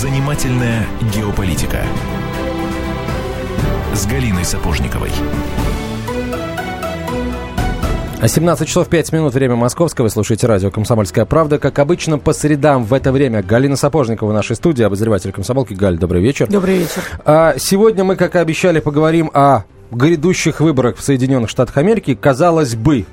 Занимательная геополитика с Галиной Сапожниковой. 17 часов 5 минут, время московское. Вы слушаете радио «Комсомольская правда». Как обычно, по средам в это время Галина Сапожникова в нашей студии, обозреватель «Комсомолки». Галь, добрый вечер. Добрый вечер. А, сегодня мы, как и обещали, поговорим о грядущих выборах в Соединенных Штатах Америки. Казалось бы,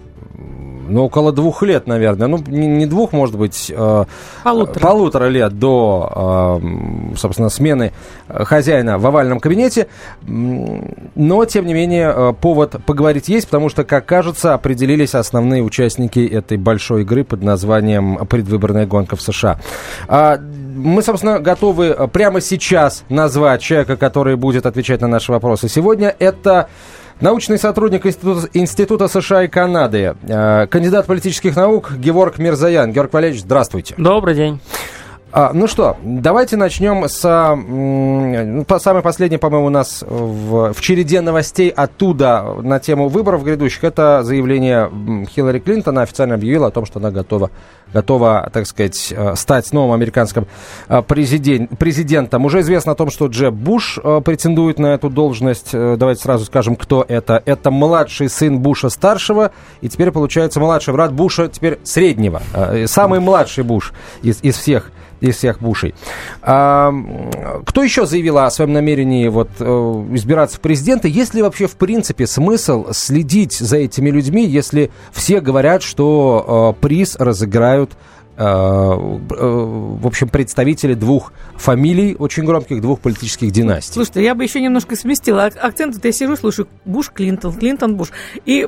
ну, около двух лет, наверное. Ну, не, не двух, может быть, э, Полутора. полутора лет до, э, собственно, смены хозяина в овальном кабинете. Но, тем не менее, э, повод поговорить есть, потому что, как кажется, определились основные участники этой большой игры под названием «Предвыборная гонка в США». А, Мы, собственно, готовы э, прямо сейчас назвать человека, который будет отвечать на наши вопросы сегодня. Это Научный сотрудник Института, Института США и Канады, э, кандидат политических наук Георг Мирзаян. Георг Валерьевич, здравствуйте. Добрый день. А, ну что, давайте начнем с м, ну, самой последней, по-моему, у нас в, в череде новостей оттуда на тему выборов грядущих. Это заявление Хиллари Клинтон. Она официально объявила о том, что она готова, готова так сказать, э, стать новым американским э, президен- президентом. Уже известно о том, что Джеб Буш э, претендует на эту должность. Давайте сразу скажем, кто это. Это младший сын Буша старшего, и теперь получается младший брат Буша теперь среднего. Самый младший Буш из, из всех из всех Бушей. А, кто еще заявил о своем намерении вот, э, избираться в президенты? Есть ли вообще в принципе смысл следить за этими людьми, если все говорят, что э, приз разыграют э, э, в общем, представители двух фамилий, очень громких, двух политических династий. Слушайте, я бы еще немножко сместила ак- акцент. Вот я сижу, слушаю Буш, Клинтон, Клинтон, Буш. И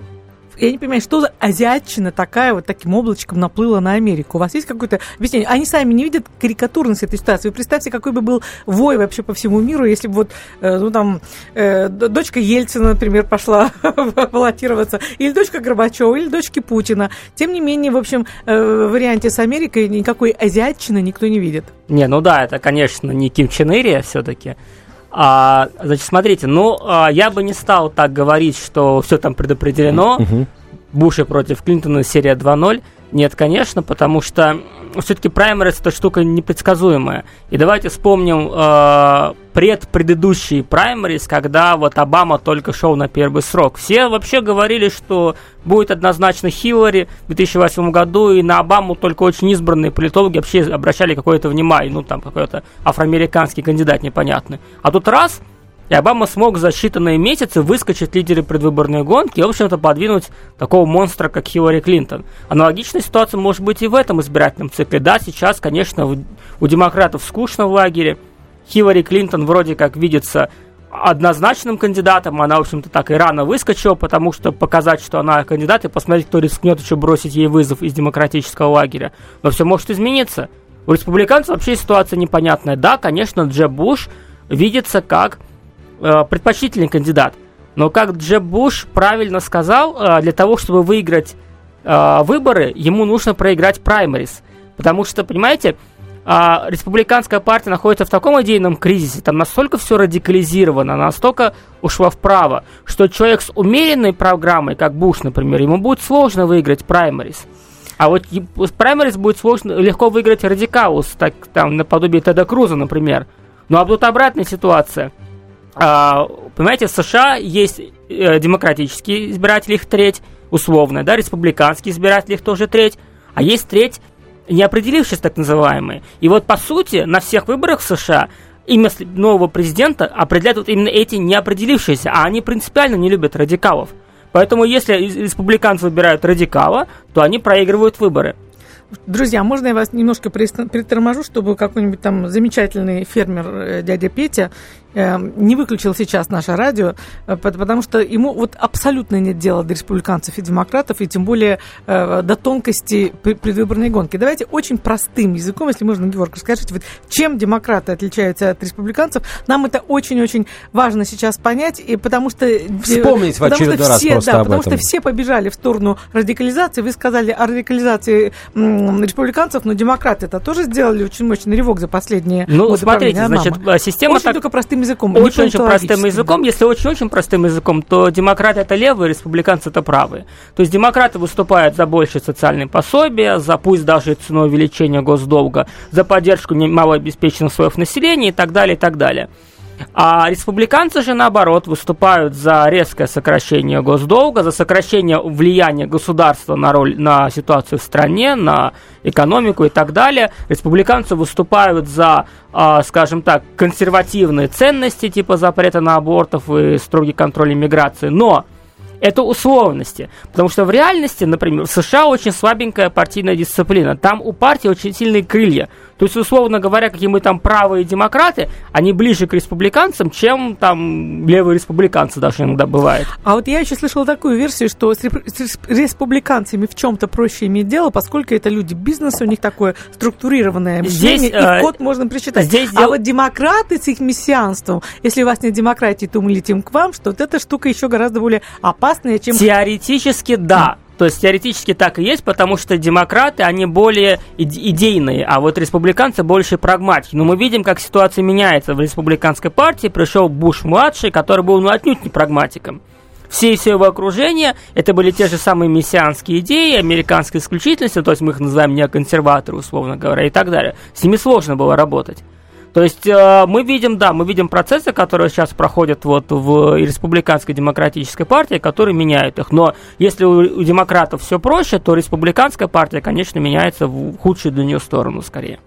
я не понимаю, что за азиатчина такая вот таким облачком наплыла на Америку? У вас есть какое-то объяснение? Они сами не видят карикатурность этой ситуации. Вы представьте, какой бы был вой вообще по всему миру, если бы вот, э, ну там, э, дочка Ельцина, например, пошла баллотироваться, или дочка Горбачева, или дочки Путина. Тем не менее, в общем, э, в варианте с Америкой никакой азиатчины никто не видит. Не, ну да, это, конечно, не Ким Чен Ир все-таки. А, значит, смотрите, ну, а, я бы не стал так говорить, что все там предопределено. Буша против Клинтона серия 2.0. Нет, конечно, потому что все-таки праймерис это штука непредсказуемая. И давайте вспомним э, предпредыдущий праймерис, когда вот Обама только шел на первый срок. Все вообще говорили, что будет однозначно Хиллари в 2008 году, и на Обаму только очень избранные политологи вообще обращали какое-то внимание, ну там какой-то афроамериканский кандидат непонятный. А тут раз, и Обама смог за считанные месяцы выскочить лидеры предвыборной гонки и, в общем-то, подвинуть такого монстра, как Хиллари Клинтон. Аналогичная ситуация может быть и в этом избирательном цикле. Да, сейчас, конечно, у- демократов скучно в лагере. Хиллари Клинтон вроде как видится однозначным кандидатом. Она, в общем-то, так и рано выскочила, потому что показать, что она кандидат, и посмотреть, кто рискнет еще бросить ей вызов из демократического лагеря. Но все может измениться. У республиканцев вообще ситуация непонятная. Да, конечно, Джеб Буш видится как э, предпочтительный кандидат. Но как Джеб Буш правильно сказал, э, для того, чтобы выиграть э, выборы, ему нужно проиграть праймерис. Потому что, понимаете, а, республиканская партия находится в таком идейном кризисе, там настолько все радикализировано, настолько ушло вправо, что человек с умеренной программой, как Буш, например, ему будет сложно выиграть праймерис. А вот с праймерис будет сложно, легко выиграть радикалус, так, там, наподобие Теда Круза, например. Ну а тут обратная ситуация. А, понимаете, в США есть э, демократические избиратели, их треть, условно, да, республиканские избиратели, их тоже треть, а есть треть неопределившись так называемые. И вот по сути на всех выборах в США имя нового президента определяют вот именно эти неопределившиеся, а они принципиально не любят радикалов. Поэтому если республиканцы выбирают радикала, то они проигрывают выборы. Друзья, можно я вас немножко приторможу, чтобы какой-нибудь там замечательный фермер э, дядя Петя не выключил сейчас наше радио, э, пот- потому что ему вот абсолютно нет дела до республиканцев и демократов, и тем более э, до тонкости пр- предвыборной гонки. Давайте очень простым языком, если можно, Георг, скажите, вот чем демократы отличаются от республиканцев? Нам это очень-очень важно сейчас понять, и потому что... э, Вспомнить в потому что очередной раз все, просто да, об потому этом. что все побежали в сторону радикализации. Вы сказали о радикализации республиканцев, но демократы это тоже сделали очень мощный рывок за последние Ну, годы смотрите, значит, а, система Очень так... только простым простым языком. не Очень-очень простым языком. Если очень-очень простым языком, то демократы это левые, республиканцы это правые. То есть демократы выступают за большее социальные пособия, за пусть даже ценой увеличения госдолга, за поддержку малообеспеченных слоев населения и так далее, и так далее. А республиканцы же, наоборот, выступают за резкое сокращение госдолга, за сокращение влияния государства на, роль, на ситуацию в стране, на экономику и так далее. Республиканцы выступают за, а, скажем так, консервативные ценности, типа запрета на абортов и строгий контроль иммиграции. Но это условности. Потому что в реальности, например, в США очень слабенькая партийная дисциплина. Там у партии очень сильные крылья. То есть, условно говоря, какие мы там правые демократы, они ближе к республиканцам, чем там левые республиканцы даже иногда бывает. А вот я еще слышала такую версию, что с, реп- с респ- республиканцами в чем-то проще иметь дело, поскольку это люди бизнеса, у них такое структурированное мышление, Здесь, э, и код можно прочитать. здесь а дел- вот демократы с их мессианством, если у вас нет демократии, то мы летим к вам, что вот эта штука еще гораздо более опасная, чем... Теоретически да. То есть теоретически так и есть, потому что демократы, они более иде- идейные, а вот республиканцы больше прагматики. Но мы видим, как ситуация меняется. В республиканской партии пришел Буш-младший, который был ну, отнюдь не прагматиком. Все и все его окружение, это были те же самые мессианские идеи, американской исключительности, то есть мы их называем неоконсерваторы, условно говоря, и так далее. С ними сложно было работать. То есть э, мы видим, да, мы видим процессы, которые сейчас проходят вот в республиканской демократической партии, которые меняют их. Но если у, у демократов все проще, то республиканская партия, конечно, меняется в худшую для нее сторону скорее.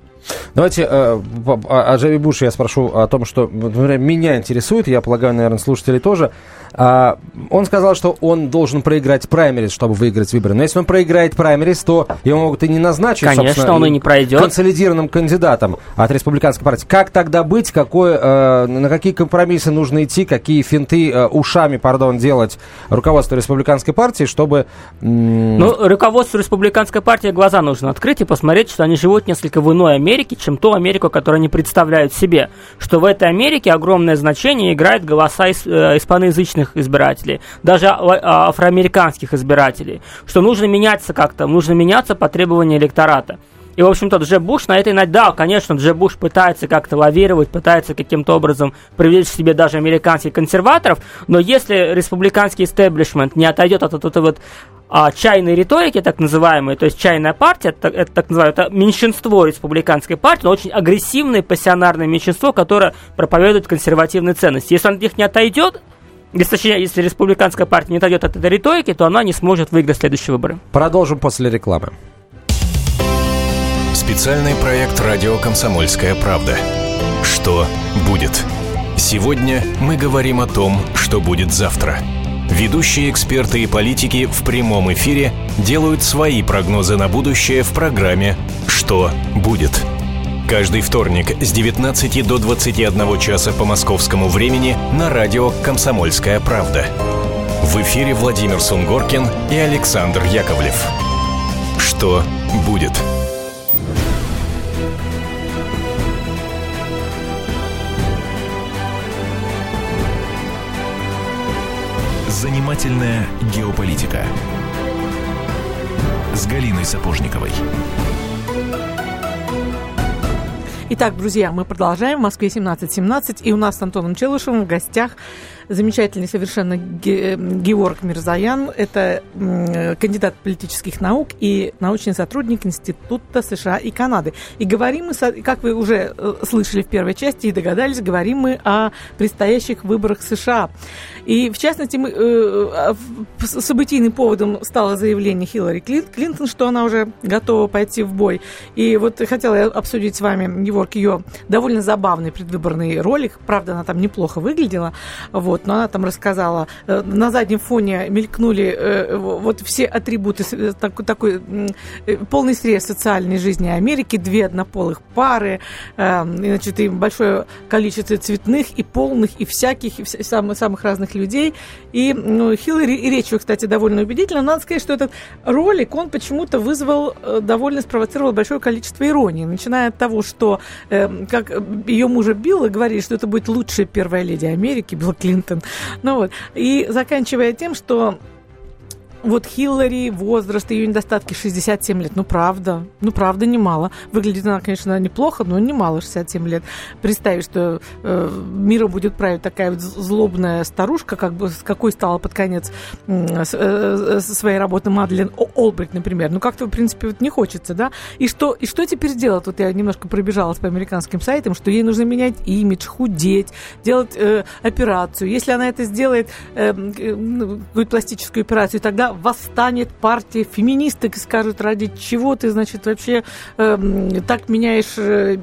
Давайте э, по- о Джеби Буше я спрошу о том, что например, меня интересует, я полагаю, наверное, слушатели тоже. А, он сказал, что он должен проиграть праймерис, чтобы выиграть выборы. Но если он проиграет праймерис, то его могут и не назначить, Конечно, он и не пройдет. консолидированным кандидатом от республиканской партии. Как тогда быть? Какое, э, на какие компромиссы нужно идти? Какие финты э, ушами, пардон, делать руководство республиканской партии, чтобы... м, Ну, руководству республиканской партии глаза нужно открыть и посмотреть, что они живут несколько в иной Америке, чем ту Америку, которую они представляют себе. Что в этой Америке огромное значение играет голоса ис- испаноязычных избирателей, даже а- а- афроамериканских избирателей. Что нужно меняться как-то, нужно меняться по требованию электората. И, в общем-то, Джеб Буш на этой ноте, да, конечно, Джеб Буш пытается как-то лавировать, пытается каким-то образом привлечь к себе даже американских консерваторов, но если республиканский истеблишмент не отойдет от этой вот а, чайной риторики, так называемой, то есть чайная партия, это, это так называемое, это меньшинство республиканской партии, но очень агрессивное пассионарное меньшинство, которое проповедует консервативные ценности. Если он от них не отойдет, если, точнее, если республиканская партия не отойдет от этой риторики, то она не сможет выиграть следующие выборы. Продолжим после рекламы. Специальный проект «Радио Комсомольская правда». Что будет? Сегодня мы говорим о том, что будет завтра. Ведущие эксперты и политики в прямом эфире делают свои прогнозы на будущее в программе «Что будет?». Каждый вторник с 19 до 21 часа по московскому времени на радио «Комсомольская правда». В эфире Владимир Сунгоркин и Александр Яковлев. Что будет? Занимательная геополитика с Галиной Сапожниковой. Итак, друзья, мы продолжаем. В Москве 17.17. И у нас с Антоном Челышевым в гостях замечательный совершенно Ге- Георг Мирзаян. Это м, кандидат политических наук и научный сотрудник Института США и Канады. И говорим мы, как вы уже э, слышали в первой части и догадались, говорим мы о предстоящих выборах США. И в частности, мы, э, с- событийным поводом стало заявление Хиллари Клин- Клинтон, что она уже готова пойти в бой. И вот хотела я обсудить с вами, Георг, ее довольно забавный предвыборный ролик. Правда, она там неплохо выглядела. Вот, но она там рассказала, э, на заднем фоне мелькнули э, вот все атрибуты э, такой, такой полный срез социальной жизни Америки, две однополых пары, значит, и большое количество цветных и полных, и всяких, и самых, самых разных людей. И ну, Хиллари, и речь ее, кстати, довольно убедительна. Надо сказать, что этот ролик, он почему-то вызвал, довольно спровоцировал большое количество иронии. Начиная от того, что, как ее мужа Билла говорили, что это будет лучшая первая леди Америки, Билл Клинтон. Ну вот. И заканчивая тем, что вот Хиллари, возраст, ее недостатки 67 лет. Ну, правда. Ну, правда, немало. Выглядит она, конечно, неплохо, но немало 67 лет. Представить, что э, миром будет править такая вот злобная старушка, как бы с какой стала под конец э, э, своей работы Мадлен Олбрик, например. Ну, как-то, в принципе, вот не хочется, да? И что, и что теперь делать? Вот я немножко пробежалась по американским сайтам, что ей нужно менять имидж, худеть, делать э, операцию. Если она это сделает, э, э, ну, пластическую операцию, тогда восстанет партия феминисток и скажут, ради чего ты, значит, вообще э, так меняешь э,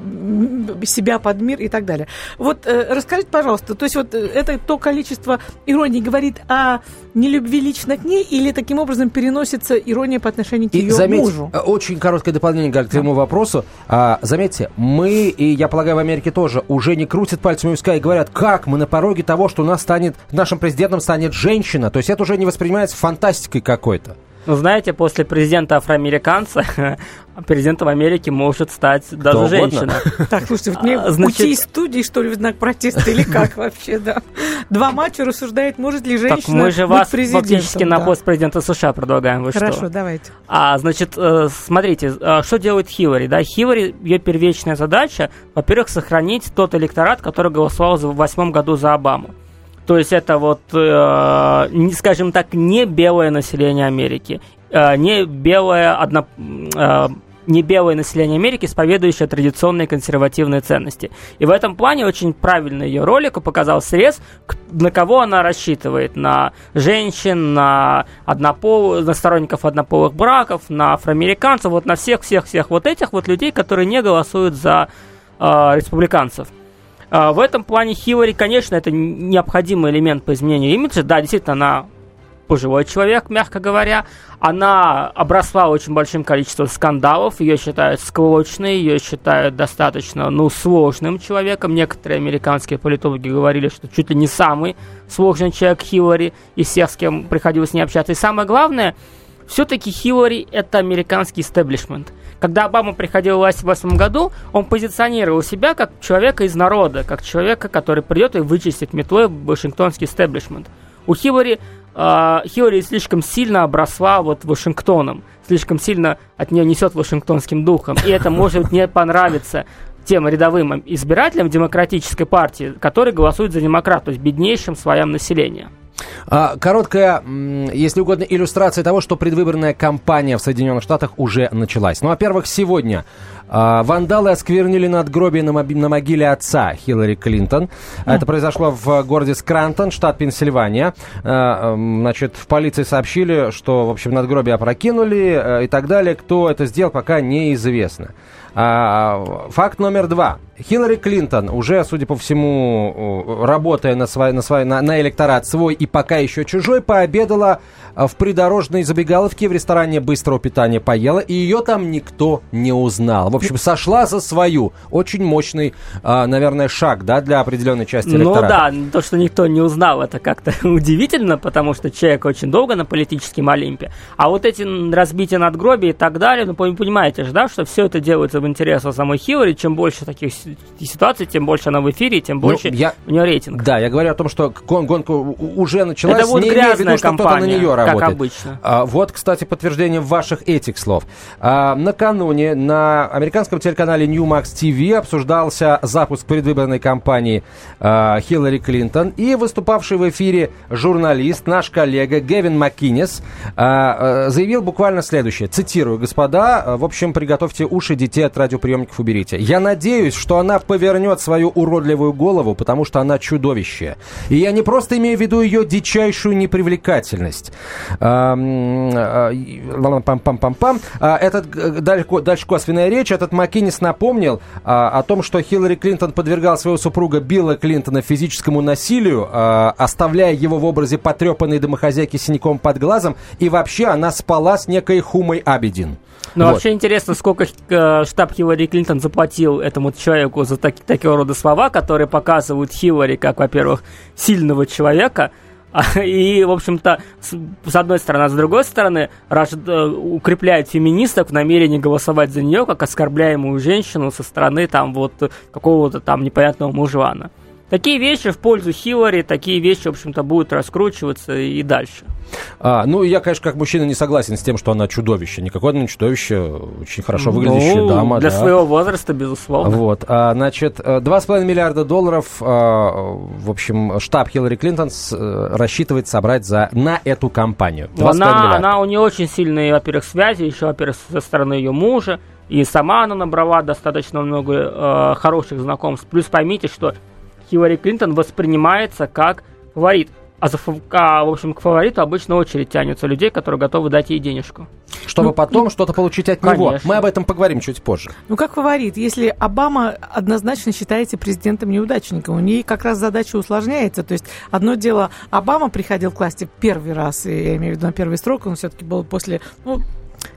себя под мир и так далее. Вот э, расскажите, пожалуйста, то есть вот э, это то количество иронии говорит о нелюбви лично к ней или таким образом переносится ирония по отношению к и ее заметь, мужу? Э, очень короткое дополнение, Галь, к твоему вопросу. А, заметьте, мы, и я полагаю, в Америке тоже, уже не крутят пальцами виска и говорят, как мы на пороге того, что у нас станет, нашим президентом станет женщина. То есть это уже не воспринимается фантастикой какой-то. Ну, знаете, после президента афроамериканца президентом Америки может стать даже Кто женщина. Так, слушайте, вот мне а, значит... уйти из студии, что ли, в знак протеста или как вообще, да? Два матча рассуждает, может ли женщина Так мы же вас фактически на пост президента США предлагаем, вы Хорошо, давайте. А, значит, э, смотрите, э, что делает Хиллари, да? Хиллари, ее первичная задача, во-первых, сохранить тот электорат, который голосовал в восьмом году за Обаму. То есть это вот, э, скажем так, не белое население Америки, э, не белое одно, э, не белое население Америки, исповедующее традиционные консервативные ценности. И в этом плане очень правильно ее ролику показал срез, на кого она рассчитывает. На женщин, на, однопол... на сторонников однополых браков, на афроамериканцев, вот на всех-всех-всех вот этих вот людей, которые не голосуют за э, республиканцев. А, в этом плане Хиллари, конечно, это необходимый элемент по изменению имиджа. Да, действительно, она пожилой человек, мягко говоря. Она обросла очень большим количеством скандалов. Ее считают склочной, ее считают достаточно, ну, сложным человеком. Некоторые американские политологи говорили, что чуть ли не самый сложный человек Хиллари из всех, с кем приходилось с ней общаться. И самое главное, все-таки Хиллари – это американский истеблишмент. Когда Обама приходил в власть в 2008 году, он позиционировал себя как человека из народа, как человека, который придет и вычистит метлой вашингтонский истеблишмент. У Хиллари, э, Хиллари слишком сильно обросла вот Вашингтоном, слишком сильно от нее несет вашингтонским духом, и это может не понравиться тем рядовым избирателям демократической партии, которые голосуют за демократ, то есть беднейшим слоям населения. А, короткая, если угодно, иллюстрация того, что предвыборная кампания в Соединенных Штатах уже началась. Ну, во-первых, сегодня а, вандалы осквернили надгробие на, на могиле отца Хиллари Клинтон. Это произошло в городе Скрантон, штат Пенсильвания. А, значит, в полиции сообщили, что, в общем, надгробие опрокинули э, и так далее. Кто это сделал, пока неизвестно. Факт номер два. Хиллари Клинтон, уже, судя по всему, работая на, свой, на, свой, на, на электорат свой и пока еще чужой, пообедала в придорожной забегаловке в ресторане быстрого питания поела, и ее там никто не узнал. В общем, сошла за свою. Очень мощный, а, наверное, шаг, да, для определенной части ну электората. Ну да, то, что никто не узнал, это как-то удивительно, потому что человек очень долго на политическом Олимпе. А вот эти разбития надгробия и так далее, ну, понимаете же, да, что все это делается в интересах самой Хиллари. Чем больше таких ситуаций, тем больше она в эфире, тем ну, больше ну, я, у нее рейтинг. Да, я говорю о том, что гон гонка уже началась, это будет не грязная виду, что компания, на нее работает. как обычно. А, вот, кстати, подтверждение ваших этих слов. А, накануне на американском телеканале Newmax TV обсуждался запуск предвыборной кампании а, Хиллари Клинтон, и выступавший в эфире журналист, наш коллега Гевин Маккинес, а, а, заявил буквально следующее, цитирую, господа, а, в общем, приготовьте уши, детей от радиоприемников уберите. Я надеюсь, что она повернет свою уродливую голову, потому что она чудовище. И я не просто имею в виду ее дичайшую непривлекательность. Пам-пам-пам-пам. Этот дальше, дальше косвенная речь. Этот Маккинис напомнил а, о том, что Хиллари Клинтон подвергал своего супруга Билла Клинтона физическому насилию, а, оставляя его в образе потрепанной домохозяйки синяком под глазом. И вообще она спала с некой Хумой Абедин. Ну, вот. вообще интересно, сколько э, штаб Хиллари Клинтон заплатил этому человеку за так, такого рода слова, которые показывают Хиллари как, во-первых, сильного человека, а, и, в общем-то, с, с одной стороны, а с другой стороны, раж, э, укрепляет феминисток в намерении голосовать за нее, как оскорбляемую женщину со стороны там вот какого-то там непонятного мужлана. Такие вещи в пользу Хиллари, такие вещи, в общем-то, будут раскручиваться и дальше. А, ну, я, конечно, как мужчина не согласен с тем, что она чудовище. Никакое она не чудовище, очень хорошо выглядящая ну, дама. Для да. своего возраста, безусловно. Вот, а, значит, 2,5 миллиарда долларов, а, в общем, штаб Хиллари Клинтон с, э, рассчитывает собрать за, на эту кампанию. 2,5 Она, она у нее очень сильные, во-первых, связи, еще, во-первых, со стороны ее мужа. И сама она набрала достаточно много э, хороших знакомств. Плюс поймите, что Хиллари Клинтон воспринимается как фаворит. А, за, а, в общем, к фавориту обычно очередь тянется людей, которые готовы дать ей денежку. Чтобы потом что-то получить от него. Конечно. Мы об этом поговорим чуть позже. Ну, как фаворит, если Обама однозначно считается президентом-неудачником, у нее как раз задача усложняется. То есть одно дело, Обама приходил к власти первый раз, и я имею в виду на первый срок, он все-таки был после, ну,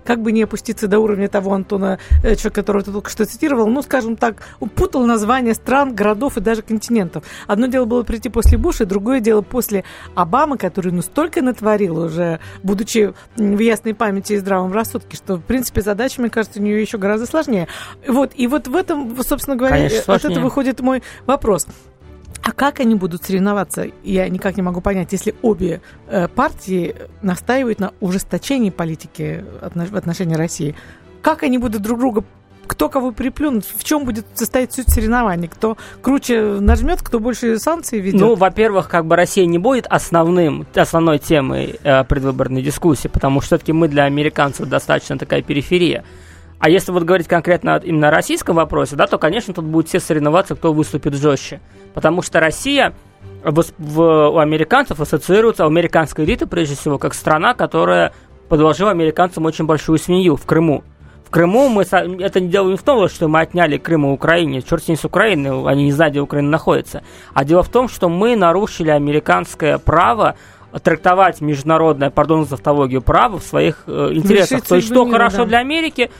как бы не опуститься до уровня того Антона, э, человека, которого ты только что цитировал, ну, скажем так, путал названия стран, городов и даже континентов. Одно дело было прийти после Буша, другое дело после Обамы, который, ну, столько натворил уже, будучи в ясной памяти и здравом рассудке, что, в принципе, задача, мне кажется, у нее еще гораздо сложнее. Вот, и вот в этом, собственно говоря, Конечно, от сложнее. этого выходит мой вопрос. А как они будут соревноваться? Я никак не могу понять, если обе э, партии настаивают на ужесточении политики в отношении России. Как они будут друг друга кто кого приплюнут, в чем будет состоять суть соревнований, кто круче нажмет, кто больше санкций ведет. Ну, во-первых, как бы Россия не будет основным, основной темой э, предвыборной дискуссии, потому что все-таки мы для американцев достаточно такая периферия. А если вот говорить конкретно именно о российском вопросе, да, то, конечно, тут будут все соревноваться, кто выступит жестче. Потому что Россия вос- в- у американцев ассоциируется, у американской элиты, прежде всего, как страна, которая подложила американцам очень большую свинью в Крыму. В Крыму мы это не дело не в том, что мы отняли Крым у Украине, черт с ней с Украины, они не знают, где Украина находится. А дело в том, что мы нарушили американское право трактовать международное, пардон за тавтологию, право в своих э, интересах. Решить То есть, что мира, хорошо да. для Америки,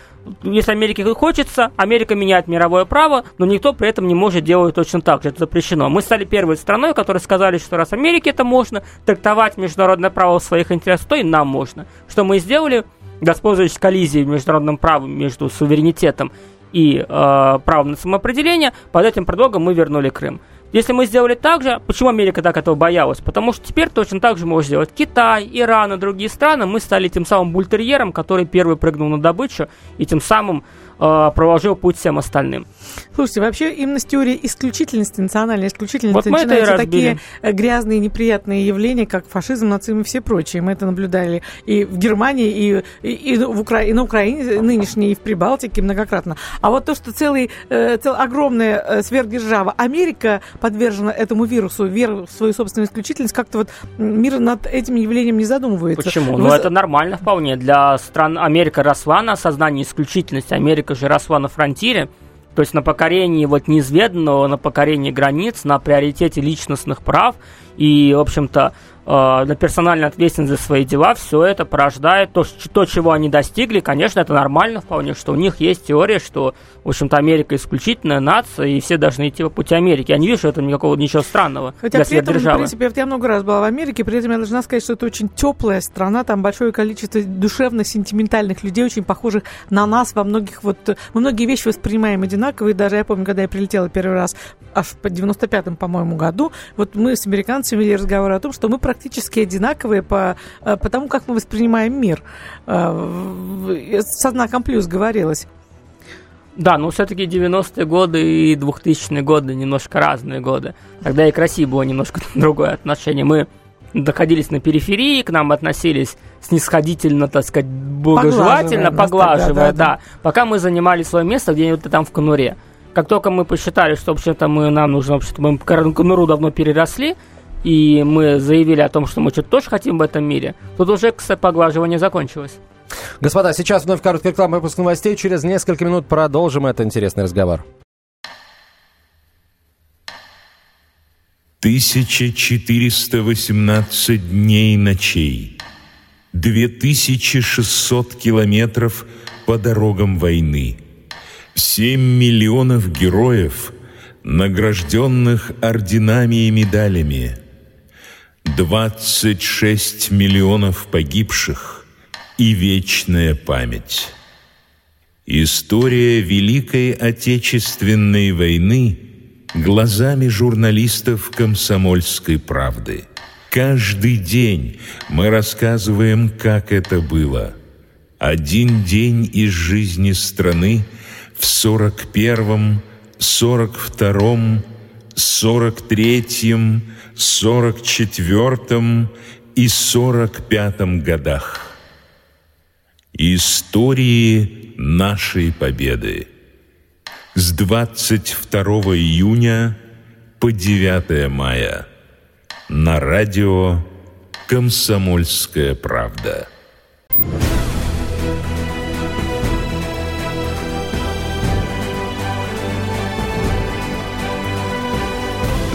если Америке хочется, Америка меняет мировое право, но никто при этом не может делать точно так же, это запрещено. Мы стали первой страной, которые сказали, что раз Америке это можно, трактовать международное право в своих интересах, то и нам можно. Что мы сделали, воспользовавшись коллизией в международном праве между суверенитетом и э, правом на самоопределение, под этим предлогом мы вернули Крым. Если мы сделали так же, почему Америка так этого боялась? Потому что теперь точно так же может сделать Китай, Иран и другие страны. Мы стали тем самым бультерьером, который первый прыгнул на добычу и тем самым э, проложил путь всем остальным. Слушайте, вообще именно с теорией исключительности, национальной исключительности Вот начинаются такие грязные, неприятные явления, как фашизм, нацизм и все прочие. Мы это наблюдали и в Германии, и, и, и в Укра... и на Украине нынешней, и в Прибалтике многократно. А вот то, что целый, э, цел... огромная э, сверхдержава Америка подвержена этому вирусу, веру в свою собственную исключительность, как-то вот мир над этим явлением не задумывается. Почему? Вы Ну, это нормально вполне. Для стран Америка росла на осознании исключительности. Америка же росла на фронтире. То есть на покорении вот неизведанного, на покорении границ, на приоритете личностных прав и, в общем-то, э, на персональной ответственности за свои дела, все это порождает то, то, чего они достигли. Конечно, это нормально вполне, что у них есть теория, что, в общем-то, Америка исключительная нация, и все должны идти по пути Америки. Я не вижу в этом никакого ничего странного Хотя для при этом, в сверхдержавы. принципе, вот я много раз была в Америке, при этом я должна сказать, что это очень теплая страна, там большое количество душевно-сентиментальных людей, очень похожих на нас во многих вот... Мы многие вещи воспринимаем одинаково, и даже я помню, когда я прилетела первый раз аж по 95-м, по-моему, году, вот мы с американцами вели разговор о том, что мы практически одинаковые по, э, по тому, как мы воспринимаем мир. Э, Со знаком плюс говорилось. Да, но все-таки 90-е годы и 2000-е годы немножко разные годы. Тогда и к России было немножко другое отношение. Мы находились на периферии, к нам относились снисходительно, так сказать, благожелательно, Поглаживая тогда, да, да, Пока мы занимали свое место где-нибудь там в конуре. Как только мы посчитали, что вообще-то мы, нам нужно, вообще-то мы кон- конуру давно переросли, и мы заявили о том, что мы что-то тоже хотим в этом мире, тут уже, кстати, поглаживание закончилось. Господа, сейчас вновь короткий рекламный выпуск новостей. Через несколько минут продолжим этот интересный разговор. 1418 дней и ночей, 2600 километров по дорогам войны, 7 миллионов героев, награжденных орденами и медалями, 26 миллионов погибших и вечная память. История Великой Отечественной войны глазами журналистов «Комсомольской правды». Каждый день мы рассказываем, как это было. Один день из жизни страны в сорок первом, сорок втором, сорок третьем, сорок четвертом и сорок пятом годах. Истории нашей победы. С 22 июня по 9 мая на радио «Комсомольская правда».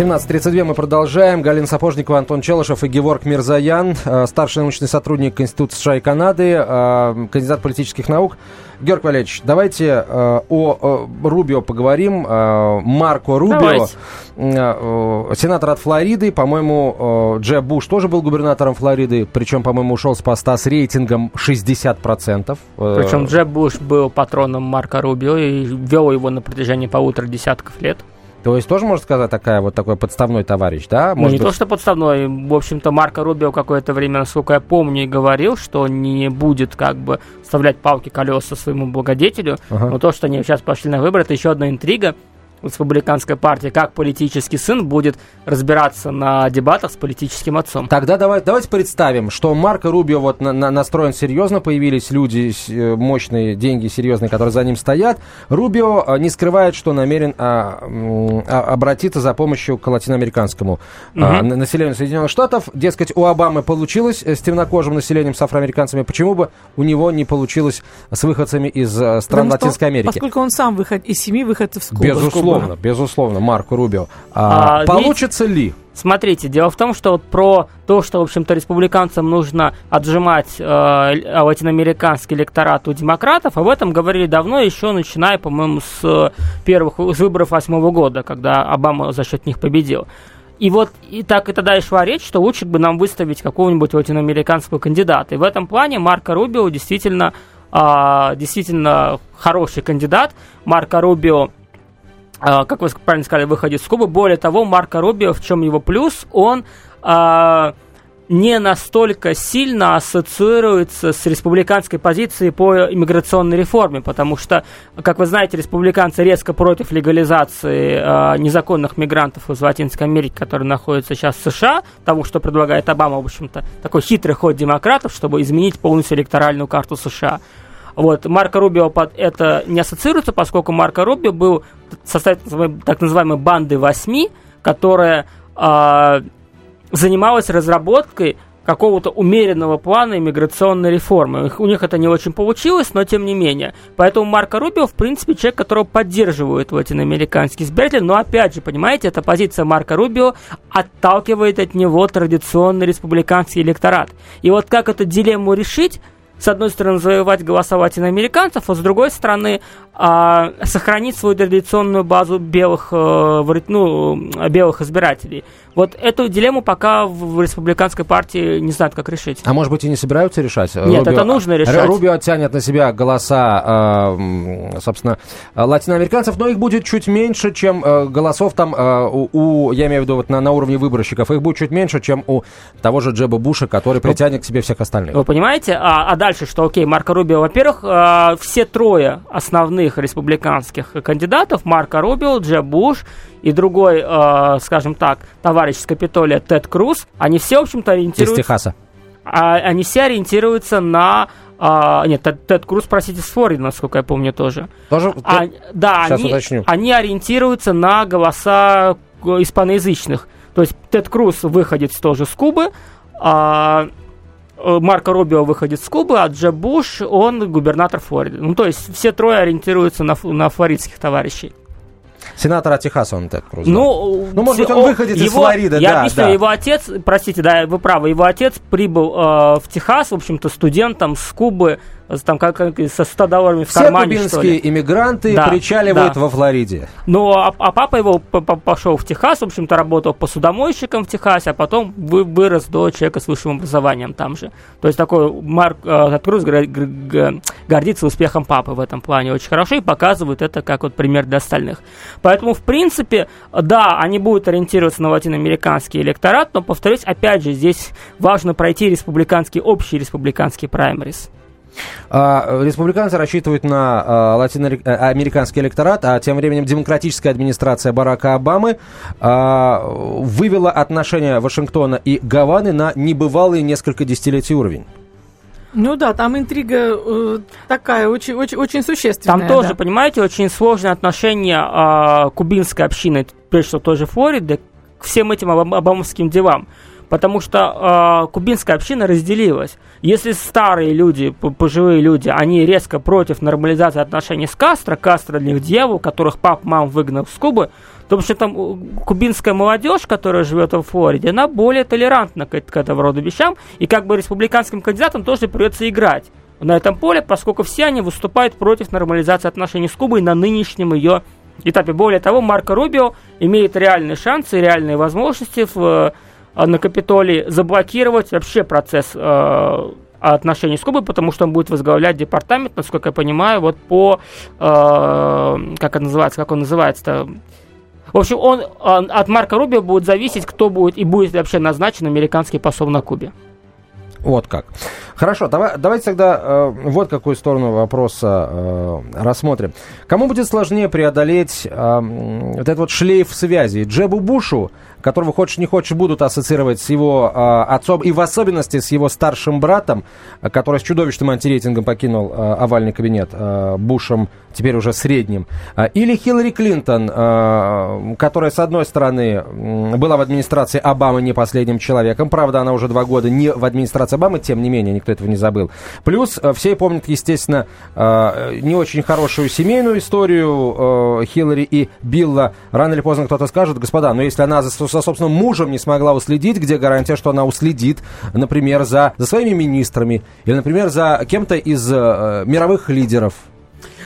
17.32 мы продолжаем. Галина Сапожникова, Антон Челышев и Геворг Мирзаян, э, старший научный сотрудник Института США и Канады, э, кандидат политических наук. Георг Валерьевич, давайте э, о Рубио поговорим. Марко Рубио, сенатор от Флориды, по-моему, Джеб Буш тоже был губернатором Флориды, причем, по-моему, ушел с поста с рейтингом 60%. Причем Джеб Буш был патроном Марка Рубио и вел его на протяжении полутора десятков лет. То есть тоже можно сказать такая вот такой подставной товарищ, да? Может ну, не быть... то, что подставной. В общем-то, Марко Рубио какое-то время, насколько я помню, и говорил, что не будет как бы вставлять палки колеса своему благодетелю. Ага. Но то, что они сейчас пошли на выборы, это еще одна интрига республиканской партии, как политический сын будет разбираться на дебатах с политическим отцом. Тогда давай, давайте представим, что Марко Рубио вот на, на, настроен серьезно, появились люди, э, мощные деньги серьезные, которые за ним стоят. Рубио э, не скрывает, что намерен а, а, обратиться за помощью к латиноамериканскому угу. а, населению Соединенных Штатов. Дескать, у Обамы получилось с темнокожим населением, с афроамериканцами, почему бы у него не получилось с выходцами из стран Потому Латинской Америки? Поскольку он сам выход из семи выходцев с Кубы. Безусловно безусловно, безусловно, Марко Рубио. А, а, получится ведь... ли? Смотрите, дело в том, что вот про то, что, в общем-то, республиканцам нужно отжимать э, латиноамериканский электорат у демократов, об этом говорили давно, еще начиная, по-моему, с первых с выборов восьмого года, когда Обама за счет них победил. И вот и так и тогда и шла речь, что лучше бы нам выставить какого-нибудь латиноамериканского кандидата. И в этом плане Марко Рубио действительно, э, действительно хороший кандидат. Марко Рубио а, как вы правильно сказали, выходит с Кубы. Более того, Марко Рубио, в чем его плюс, он а, не настолько сильно ассоциируется с республиканской позицией по иммиграционной реформе, потому что, как вы знаете, республиканцы резко против легализации э, незаконных мигрантов из Латинской Америки, которые находятся сейчас в США, того, что предлагает Обама, в общем-то, такой хитрый ход демократов, чтобы изменить полностью электоральную карту США. Вот, Марко Рубио под это не ассоциируется, поскольку Марко Рубио был составителем так называемой банды восьми, которая э, занималась разработкой какого-то умеренного плана иммиграционной реформы. У них это не очень получилось, но тем не менее. Поэтому Марко Рубио, в принципе, человек, которого поддерживают латиноамериканские избиратели. Но опять же, понимаете, эта позиция Марко Рубио отталкивает от него традиционный республиканский электорат. И вот как эту дилемму решить, с одной стороны, завоевать голоса латиноамериканцев, а с другой стороны, а, сохранить свою традиционную базу белых, э, ну, белых избирателей. Вот эту дилемму пока в республиканской партии не знают, как решить. А может быть и не собираются решать? Нет, Рубио, это нужно решать. Рубио оттянет на себя голоса, э, собственно, латиноамериканцев, но их будет чуть меньше, чем э, голосов там у, я имею в виду вот на, на уровне выборщиков, их будет чуть меньше, чем у того же Джеба Буша, который притянет к себе всех остальных. Вы понимаете? А, а дальше, что, окей, Марко Рубио, во-первых, все трое основных других республиканских кандидатов, Марко Рубио, Джеб Буш и другой, э, скажем так, товарищ с Капитолия Тед Круз, они все, в общем-то, ориентируются... Из Техаса. А, они все ориентируются на а, нет, Тед, Тед Круз, простите, с Флориды, насколько я помню, тоже. Тоже? А, да, Сейчас они, уточню. они ориентируются на голоса испаноязычных. То есть Тед Круз выходит тоже с Кубы, а Марко Рубио выходит с Кубы, а Джеб Буш, он губернатор Флориды. Ну, то есть все трое ориентируются на, на флоридских товарищей. Сенатора Техаса он так просто. Ну, ну может быть, он выходит его, из Флориды, я да, объясню, да. его отец, простите, да, вы правы, его отец прибыл э, в Техас, в общем-то, студентом с Кубы там как, как со 100 долларами в Все кармане, что кубинские ли. иммигранты Да, причаливают да. во Флориде. Ну, а, а папа его пошел в Техас, в общем-то, работал посудомойщиком в Техасе, а потом вы- вырос до человека с высшим образованием там же. То есть такой Марк э, Круз гордится успехом папы в этом плане очень хорошо и показывает это как вот пример для остальных. Поэтому, в принципе, да, они будут ориентироваться на латиноамериканский электорат, но, повторюсь, опять же, здесь важно пройти республиканский, общий республиканский праймерис. А, республиканцы рассчитывают на а, латиноамериканский электорат, а тем временем демократическая администрация Барака Обамы а, вывела отношения Вашингтона и Гаваны на небывалый несколько десятилетий уровень. Ну да, там интрига э, такая очень, очень, очень существенная. Там тоже, да. понимаете, очень сложные отношения а, кубинской общины, прежде всего той же Флориды, к всем этим обам- обамовским делам. Потому что а, кубинская община разделилась. Если старые люди, пожилые люди, они резко против нормализации отношений с Кастро, Кастро для них дьявол, которых пап, мам выгнал с Кубы, то что там э, кубинская молодежь, которая живет во Флориде, она более толерантна к, к этому роду вещам, и как бы республиканским кандидатам тоже придется играть на этом поле, поскольку все они выступают против нормализации отношений с Кубой на нынешнем ее этапе. Более того, Марко Рубио имеет реальные шансы реальные возможности в, э, на Капитолии заблокировать вообще процесс э, отношений с Кубой, потому что он будет возглавлять департамент, насколько я понимаю, вот по, э, как это называется, как он называется-то, в общем, он, он от Марка Рубио будет зависеть, кто будет и будет ли вообще назначен американский посол на Кубе. Вот как. Хорошо, давай, давайте тогда э, вот какую сторону вопроса э, рассмотрим. Кому будет сложнее преодолеть э, вот этот вот шлейф связи? Джебу Бушу, которого хочешь не хочешь будут ассоциировать с его э, отцом и в особенности с его старшим братом, который с чудовищным антирейтингом покинул э, овальный кабинет э, Бушем, теперь уже средним. Или Хиллари Клинтон, э, которая, с одной стороны, была в администрации Обамы не последним человеком. Правда, она уже два года не в администрации Обамы, тем не менее, никто этого не забыл. Плюс э, все помнят, естественно, э, не очень хорошую семейную историю э, Хиллари и Билла. Рано или поздно кто-то скажет, господа, но если она за, за собственным мужем не смогла уследить, где гарантия, что она уследит, например, за, за своими министрами или, например, за кем-то из э, мировых лидеров?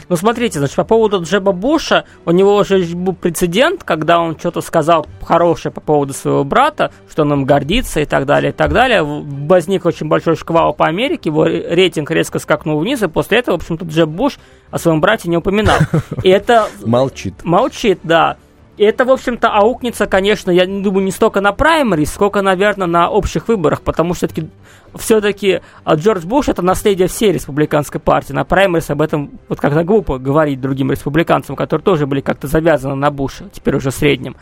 Ну, смотрите, значит, по поводу Джеба Буша, у него уже был прецедент, когда он что-то сказал хорошее по поводу своего брата, что он им гордится и так далее, и так далее. Возник очень большой шквал по Америке, его ре- рейтинг резко скакнул вниз, и после этого, в общем-то, Джеб Буш о своем брате не упоминал. И это Молчит. Молчит, да. И это, в общем-то, аукнется, конечно, я не думаю, не столько на праймерис, сколько, наверное, на общих выборах, потому что все-таки, все-таки Джордж Буш это наследие всей республиканской партии. На праймерис об этом вот как-то глупо говорить другим республиканцам, которые тоже были как-то завязаны на Буша, теперь уже средним.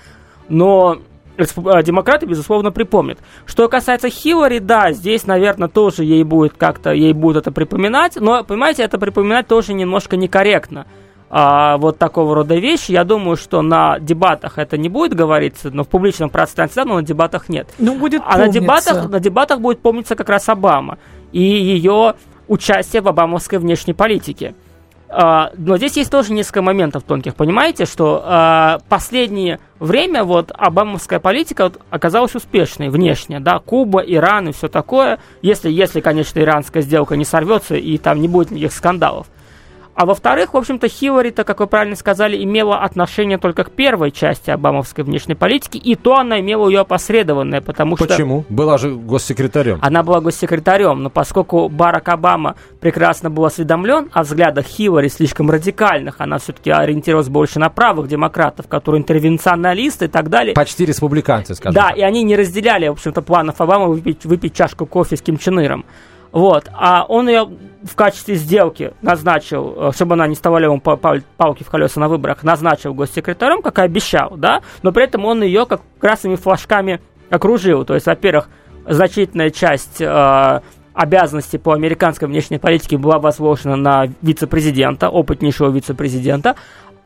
Но а, демократы, безусловно, припомнят. Что касается Хиллари, да, здесь, наверное, тоже ей будет как-то, ей будут это припоминать, но, понимаете, это припоминать тоже немножко некорректно а, вот такого рода вещи. Я думаю, что на дебатах это не будет говориться, но в публичном пространстве, да, но на дебатах нет. Ну, будет А на дебатах, на дебатах будет помниться как раз Обама и ее участие в обамовской внешней политике. А, но здесь есть тоже несколько моментов тонких. Понимаете, что а, последнее время вот обамовская политика вот оказалась успешной внешне, да, Куба, Иран и все такое, если, если, конечно, иранская сделка не сорвется и там не будет никаких скандалов. А во-вторых, в общем-то, Хиллари-то, как вы правильно сказали, имела отношение только к первой части обамовской внешней политики, и то она имела ее опосредованное, потому что... Почему? Была же госсекретарем. Она была госсекретарем, но поскольку Барак Обама прекрасно был осведомлен о взглядах Хиллари слишком радикальных, она все-таки ориентировалась больше на правых демократов, которые интервенционалисты и так далее. Почти республиканцы, скажем Да, так. и они не разделяли, в общем-то, планов Обамы выпить, выпить чашку кофе с Ким Чен Иром. Вот. А он ее в качестве сделки назначил, э, чтобы она не вставала ему па- па- палки в колеса на выборах, назначил госсекретарем, как и обещал, да, но при этом он ее как красными флажками окружил. То есть, во-первых, значительная часть э, обязанностей по американской внешней политике была возложена на вице-президента, опытнейшего вице-президента,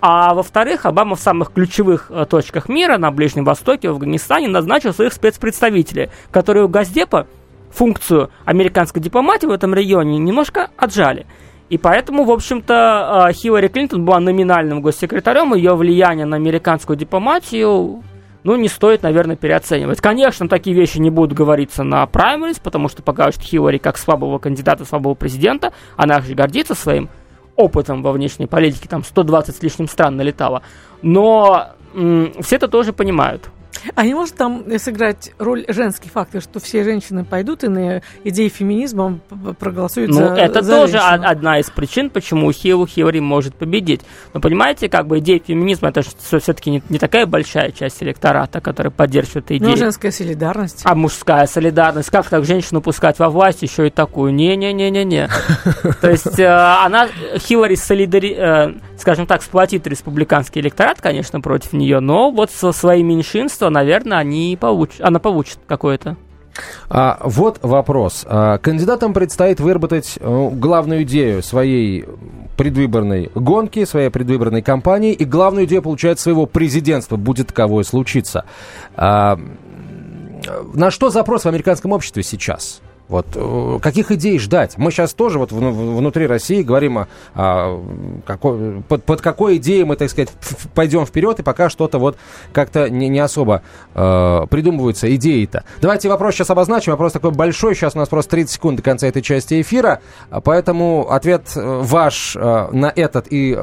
а во-вторых, Обама в самых ключевых э, точках мира, на Ближнем Востоке, в Афганистане, назначил своих спецпредставителей, которые у Газдепа функцию американской дипломатии в этом регионе немножко отжали. И поэтому, в общем-то, э, Хиллари Клинтон была номинальным госсекретарем, ее влияние на американскую дипломатию ну, не стоит, наверное, переоценивать. Конечно, такие вещи не будут говориться на праймерис, потому что покажут Хиллари как слабого кандидата, слабого президента. Она же гордится своим опытом во внешней политике, там 120 с лишним стран налетала. Но м- все это тоже понимают. А не может там сыграть роль женский фактор, что все женщины пойдут и на идеи феминизма проголосуют ну, за это за тоже женщину? од- одна из причин, почему Хилл Хиллари может победить. Но понимаете, как бы идея феминизма, это все-таки не, не такая большая часть электората, которая поддерживает эту идею. Ну, женская солидарность. А мужская солидарность, как так женщину пускать во власть, еще и такую? Не-не-не-не-не. То есть э, она, Хиллари, солидари, э, скажем так, сплотит республиканский электорат, конечно, против нее, но вот со своим меньшинством, наверное, они получат, она получит какое-то. А, вот вопрос. А, кандидатам предстоит выработать э, главную идею своей предвыборной гонки, своей предвыборной кампании и главную идею, получает своего президентства, будет таковое случиться. А, на что запрос в американском обществе сейчас? Вот э, каких идей ждать? Мы сейчас тоже вот вну- внутри России говорим о, о какой, под, под какой идеей мы, так сказать, пойдем вперед, и пока что-то вот как-то не, не особо э, придумываются идеи-то. Давайте вопрос сейчас обозначим. Вопрос такой большой. Сейчас у нас просто 30 секунд до конца этой части эфира. Поэтому ответ э, ваш э, на этот и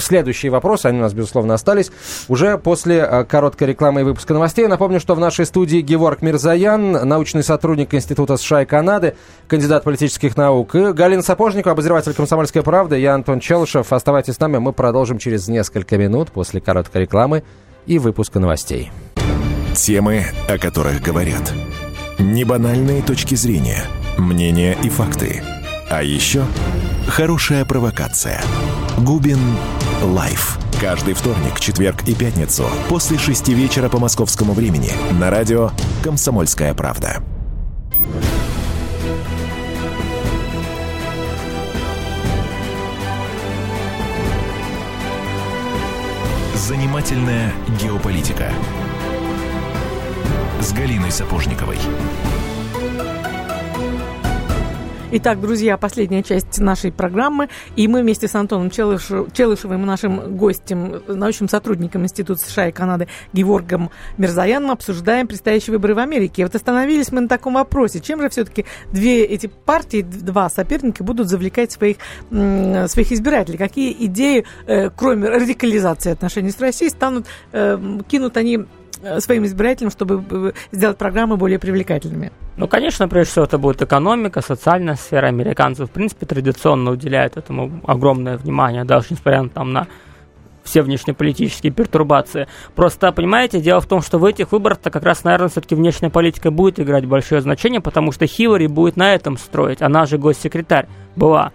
Следующие вопросы, они у нас, безусловно, остались уже после э, короткой рекламы и выпуска новостей. Напомню, что в нашей студии Геворг Мирзаян, научный сотрудник Института США и Канады, кандидат политических наук, и Галина Сапожникова, обозреватель «Комсомольской правды», я Антон Челышев. Оставайтесь с нами, мы продолжим через несколько минут после короткой рекламы и выпуска новостей. Темы, о которых говорят. Небанальные точки зрения, мнения и факты. А еще хорошая провокация. Губин Live. Каждый вторник, четверг и пятницу после шести вечера по московскому времени на радио «Комсомольская правда». Занимательная геополитика с Галиной Сапожниковой. Итак, друзья, последняя часть нашей программы. И мы вместе с Антоном Челыш- Челышевым нашим гостем, научным сотрудником Института США и Канады Геворгом Мирзаяном обсуждаем предстоящие выборы в Америке. И вот остановились мы на таком вопросе. Чем же все-таки две эти партии, два соперника будут завлекать своих, своих избирателей? Какие идеи, э, кроме радикализации отношений с Россией, станут, э, кинут они своим избирателям, чтобы э, сделать программы более привлекательными? Ну, конечно, прежде всего это будет экономика, социальная сфера. Американцы, в принципе, традиционно уделяют этому огромное внимание, даже несмотря на, там, на все внешнеполитические пертурбации. Просто, понимаете, дело в том, что в этих выборах-то как раз, наверное, все-таки внешняя политика будет играть большое значение, потому что Хиллари будет на этом строить. Она же госсекретарь была.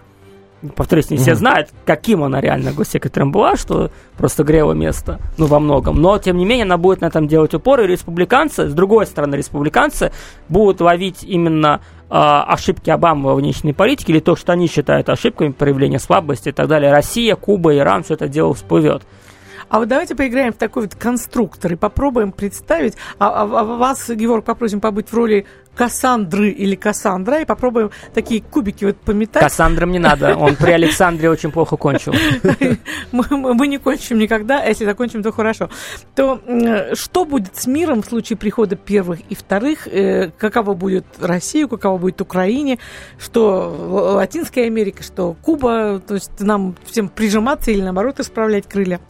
Повторюсь, не все знают, каким она реально госсекретарем была, что просто грело место, ну, во многом. Но, тем не менее, она будет на этом делать упор, и республиканцы, с другой стороны, республиканцы будут ловить именно а, ошибки Обамы во внешней политике, или то, что они считают ошибками, проявление слабости и так далее. Россия, Куба, Иран, все это дело всплывет. А вот давайте поиграем в такой вот конструктор и попробуем представить. А, а- а вас, Георг, попросим побыть в роли Кассандры или Кассандра и попробуем такие кубики вот пометать. Кассандрам не надо, он при Александре очень плохо кончил. мы, не кончим никогда, а если закончим, то хорошо. То что будет с миром в случае прихода первых и вторых? Э, каково будет Россия, каково будет Украине? Что Латинская Америка, что Куба? То есть нам всем прижиматься или наоборот исправлять крылья?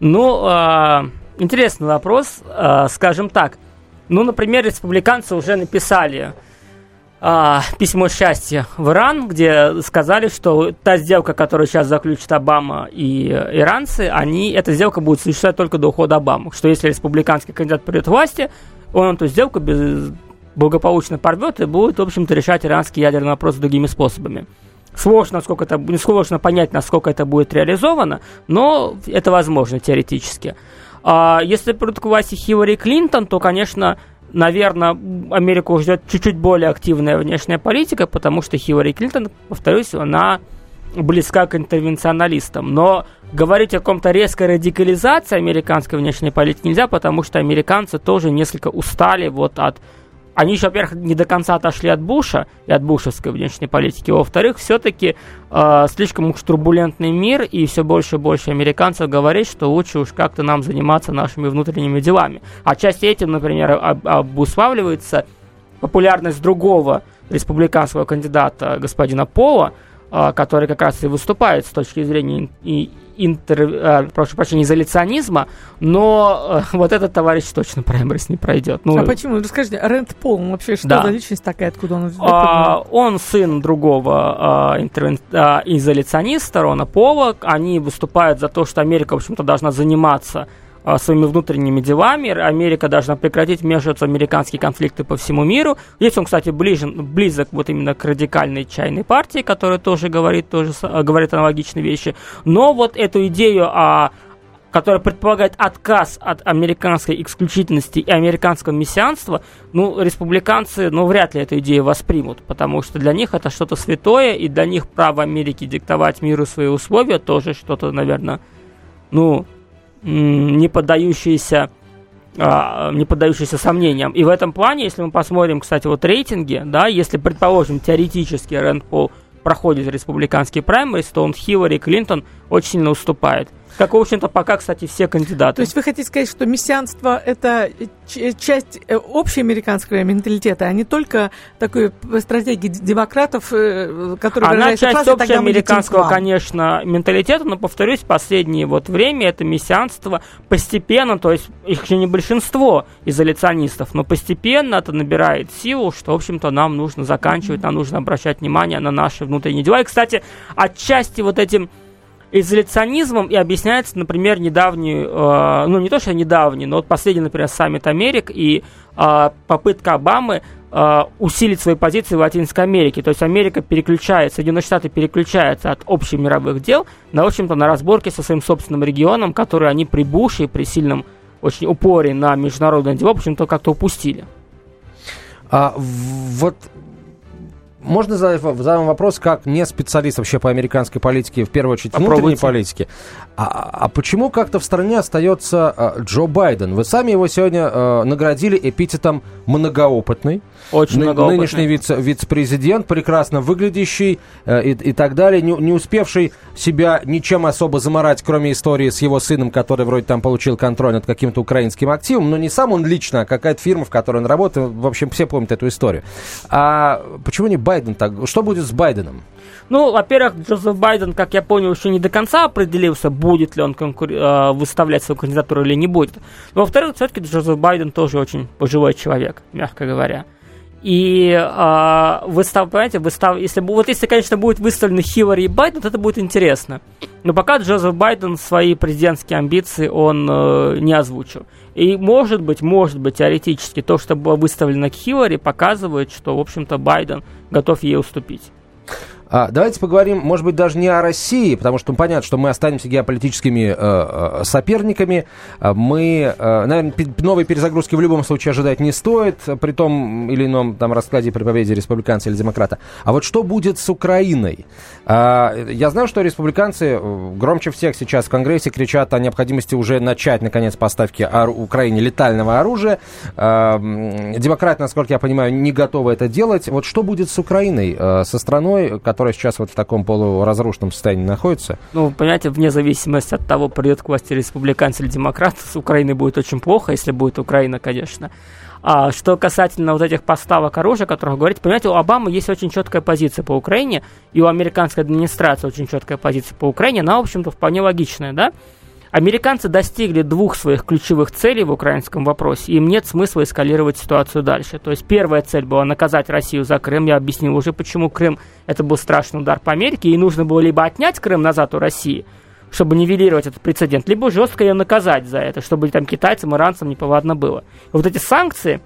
Ну, а, интересный вопрос, а, скажем так. Ну, например, республиканцы уже написали а, письмо счастья в Иран, где сказали, что та сделка, которую сейчас заключат Обама и э, иранцы, они, эта сделка будет существовать только до ухода Обамы. Что если республиканский кандидат придет к власти, он эту сделку без, благополучно порвет и будет, в общем-то, решать иранский ядерный вопрос другими способами. Сложно, насколько это, сложно понять, насколько это будет реализовано, но это возможно теоретически. А если придут к Хиллари Клинтон, то, конечно, наверное, Америку ждет чуть-чуть более активная внешняя политика, потому что Хиллари Клинтон, повторюсь, она близка к интервенционалистам. Но говорить о каком-то резкой радикализации американской внешней политики нельзя, потому что американцы тоже несколько устали вот от они еще, во-первых, не до конца отошли от Буша и от бушевской внешней политики. Во-вторых, все-таки э, слишком уж турбулентный мир, и все больше и больше американцев говорит, что лучше уж как-то нам заниматься нашими внутренними делами. Отчасти этим, например, об, обуславливается популярность другого республиканского кандидата господина Пола, э, который как раз и выступает с точки зрения и интер, э, прошу прощения, изоляционизма, но э, вот этот товарищ точно праймерис не пройдет. Ну, а почему? Расскажите, Рэнд Пол, вообще что да. за личность такая, откуда он? А, он сын другого а, интервен... а, изоляциониста Рона Пола. Они выступают за то, что Америка, в общем-то, должна заниматься а, своими внутренними делами. Америка должна прекратить вмешиваться в американские конфликты по всему миру. Здесь он, кстати, ближен, близок вот именно к радикальной чайной партии, которая тоже говорит, тоже, говорит аналогичные вещи. Но вот эту идею о которая предполагает отказ от американской исключительности и американского мессианства, ну, республиканцы, ну, вряд ли эту идею воспримут, потому что для них это что-то святое, и для них право Америки диктовать миру свои условия тоже что-то, наверное, ну, не поддающиеся а, не поддающиеся сомнениям. И в этом плане, если мы посмотрим, кстати, вот рейтинги, да, если, предположим, теоретически Рэнд Пол проходит республиканский праймерис, то он Хиллари Клинтон очень сильно уступает. Как, в общем-то, пока, кстати, все кандидаты. То есть вы хотите сказать, что мессианство – это часть э, общеамериканского менталитета, а не только такой стратегии демократов, э, которые Она часть общеамериканского, конечно, менталитета, но, повторюсь, последнее вот время это мессианство постепенно, то есть их еще не большинство изоляционистов, но постепенно это набирает силу, что, в общем-то, нам нужно заканчивать, нам нужно обращать внимание на наши внутренние дела. И, кстати, отчасти вот этим изоляционизмом и объясняется, например, недавний, э, ну не то, что недавний, но вот последний, например, саммит Америк и э, попытка Обамы э, усилить свои позиции в Латинской Америке. То есть Америка переключается, Соединенные Штаты переключаются от общих мировых дел на, в общем-то, на разборки со своим собственным регионом, который они при Буше и при сильном очень упоре на международное дело, в общем-то, как-то упустили. А, вот можно задать, вам вопрос, как не специалист вообще по американской политике, в первую очередь Попробуйте. внутренней политике. А, а почему как-то в стране остается а, Джо Байден? Вы сами его сегодня а, наградили эпитетом многоопытный. Очень многоопытный. Нынешний вице- вице-президент, прекрасно выглядящий а, и, и так далее, не, не успевший себя ничем особо заморать, кроме истории с его сыном, который вроде там получил контроль над каким-то украинским активом, но не сам он лично, а какая-то фирма, в которой он работает. В общем, все помнят эту историю. А почему не Байден так? Что будет с Байденом? Ну, во-первых, Джозеф Байден, как я понял, еще не до конца определился, будет ли он конкур... э, выставлять свою кандидатуру или не будет. Во-вторых, все-таки Джозеф Байден тоже очень пожилой человек, мягко говоря. И э, выстав, понимаете, выстав, если, вот если, конечно, будет выставлены Хиллари и Байден, то это будет интересно. Но пока Джозеф Байден свои президентские амбиции он э, не озвучил. И может быть, может быть, теоретически, то, что было выставлено Хиллари, показывает, что, в общем-то, Байден готов ей уступить. А, давайте поговорим, может быть, даже не о России, потому что понятно, что мы останемся геополитическими э, э соперниками. А, мы, э, наверное, новой перезагрузки в любом случае ожидать не стоит, при том или ином там раскладе при победе республиканца или демократа. А вот что будет с Украиной? А, я знаю, что республиканцы громче всех сейчас в Конгрессе кричат о необходимости уже начать, наконец, поставки Украине летального оружия. Демократы, насколько я понимаю, не готовы это делать. Вот что будет с Украиной, со страной, которая которая сейчас вот в таком полуразрушенном состоянии находится? Ну, понимаете, вне зависимости от того, придет к власти республиканцы или демократы, с Украиной будет очень плохо, если будет Украина, конечно. А что касательно вот этих поставок оружия, о которых вы говорите, понимаете, у Обамы есть очень четкая позиция по Украине, и у американской администрации очень четкая позиция по Украине, она, в общем-то, вполне логичная, да? Американцы достигли двух своих ключевых целей в украинском вопросе, им нет смысла эскалировать ситуацию дальше. То есть первая цель была наказать Россию за Крым. Я объяснил уже, почему Крым это был страшный удар по Америке, и нужно было либо отнять Крым назад у России, чтобы нивелировать этот прецедент, либо жестко ее наказать за это, чтобы там китайцам, иранцам неповадно было. И вот эти санкции,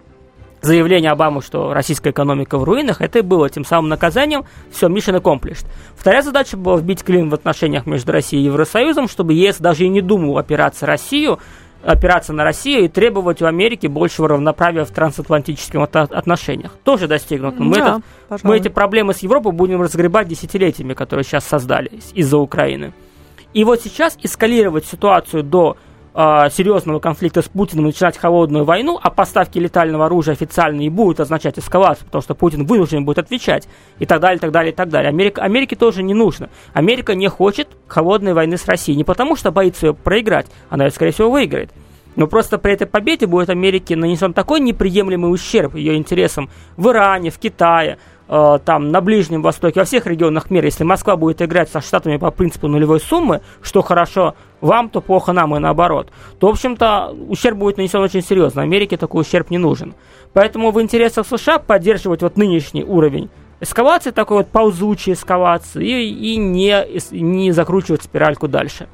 заявление Обамы, что российская экономика в руинах, это и было тем самым наказанием. Все, mission accomplished. Вторая задача была вбить клин в отношениях между Россией и Евросоюзом, чтобы ЕС даже и не думал опираться Россию, опираться на Россию и требовать у Америки большего равноправия в трансатлантических отношениях. Тоже достигнуто. Мы, да, этот, мы эти проблемы с Европой будем разгребать десятилетиями, которые сейчас создались из-за Украины. И вот сейчас эскалировать ситуацию до э, серьезного конфликта с Путиным начинать холодную войну, а поставки летального оружия официально и будут означать эскалацию, потому что Путин вынужден будет отвечать, и так далее, и так далее, и так далее. Америка, Америке тоже не нужно. Америка не хочет холодной войны с Россией, не потому что боится ее проиграть, она ее, скорее всего, выиграет. Но просто при этой победе будет Америке нанесен такой неприемлемый ущерб ее интересам в Иране, в Китае, там, на Ближнем Востоке, во всех регионах мира. Если Москва будет играть со Штатами по принципу нулевой суммы, что хорошо вам, то плохо нам и наоборот, то, в общем-то, ущерб будет нанесен очень серьезно. Америке такой ущерб не нужен. Поэтому в интересах США поддерживать вот нынешний уровень эскалации, такой вот ползучей эскалации, и, и не, не закручивать спиральку дальше.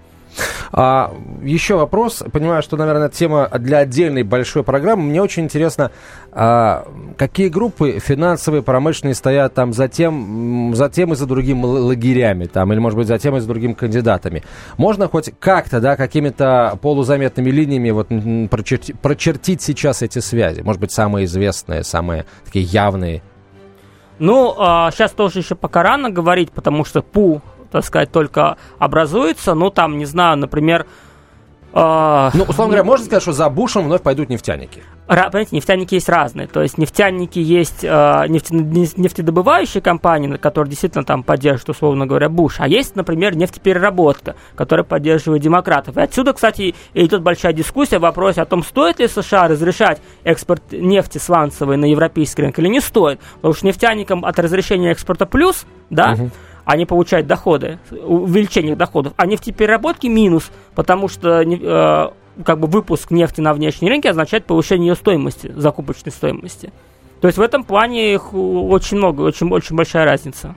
А, еще вопрос. Понимаю, что, наверное, тема для отдельной большой программы. Мне очень интересно, а, какие группы финансовые, промышленные стоят там за тем, за тем и за другим лагерями, там, или, может быть, за тем и за другими кандидатами. Можно хоть как-то, да, какими-то полузаметными линиями вот прочерти, прочертить сейчас эти связи? Может быть, самые известные, самые такие явные? Ну, а, сейчас тоже еще пока рано говорить, потому что ПУ так сказать, только образуется. Ну, там, не знаю, например... Э, ну, условно говоря, можно сказать, что за Бушем вновь пойдут нефтяники? Понимаете, нефтяники есть разные. То есть нефтяники есть э, нефте, нефтедобывающие компании, которые действительно там поддерживают, условно говоря, Буш. А есть, например, нефтепереработка, которая поддерживает демократов. И отсюда, кстати, идет большая дискуссия в вопросе о том, стоит ли США разрешать экспорт нефти сланцевой на европейский рынок или не стоит. Потому что нефтяникам от разрешения экспорта плюс, да, угу они получают доходы, увеличение доходов, а нефтепереработки минус, потому что э, как бы выпуск нефти на внешние рынки означает повышение ее стоимости, закупочной стоимости. То есть в этом плане их очень много, очень, очень большая разница.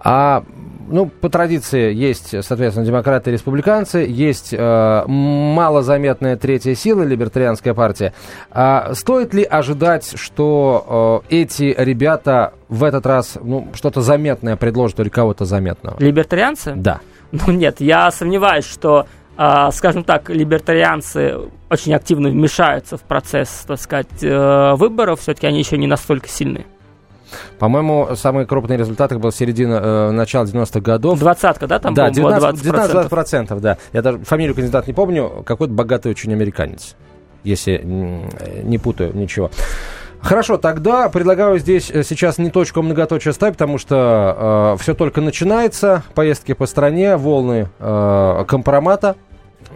А ну, по традиции есть, соответственно, демократы и республиканцы, есть э, малозаметная третья сила, либертарианская партия. А стоит ли ожидать, что э, эти ребята в этот раз ну, что-то заметное предложат или кого-то заметного? Либертарианцы? Да. Ну нет, я сомневаюсь, что Uh, скажем так, либертарианцы очень активно вмешаются в процесс, так сказать, uh, выборов, все-таки они еще не настолько сильны. По-моему, самые крупные результаты был середина, э, начала 90-х годов. Двадцатка, да, там да, 19, 19 процентов, да. Я даже фамилию кандидата не помню, какой-то богатый очень американец, если не путаю ничего. Хорошо, тогда предлагаю здесь э, сейчас не точку, а многоточие ставить, потому что э, все только начинается, поездки по стране, волны э, компромата,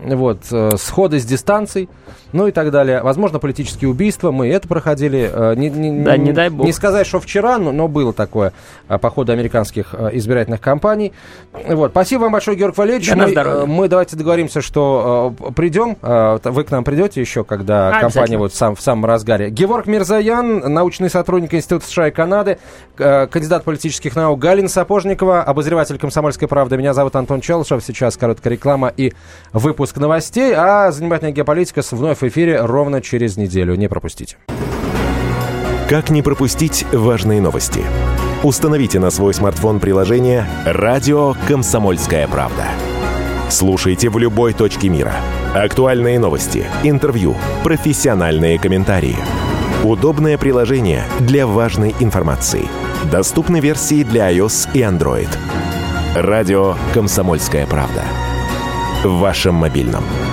вот, э, сходы с дистанций ну и так далее. Возможно, политические убийства. Мы это проходили. Э, не, не, да, не дай бог. Не сказать, что вчера, но, но было такое э, по ходу американских избирательных кампаний. Вот. Спасибо вам большое, Георг Валерьевич. Да, мы, мы давайте договоримся, что придем. Вы к нам придете еще, когда кампания вот в, сам, в самом разгаре. Георг Мирзаян, научный сотрудник Института США и Канады, кандидат политических наук Галина Сапожникова, обозреватель «Комсомольской правды». Меня зовут Антон Челышев. Сейчас короткая реклама и выпуск новостей. А занимательная геополитика вновь в эфире ровно через неделю. Не пропустите. Как не пропустить важные новости? Установите на свой смартфон приложение «Радио Комсомольская правда». Слушайте в любой точке мира. Актуальные новости, интервью, профессиональные комментарии. Удобное приложение для важной информации. Доступны версии для iOS и Android. Радио «Комсомольская правда». В вашем мобильном –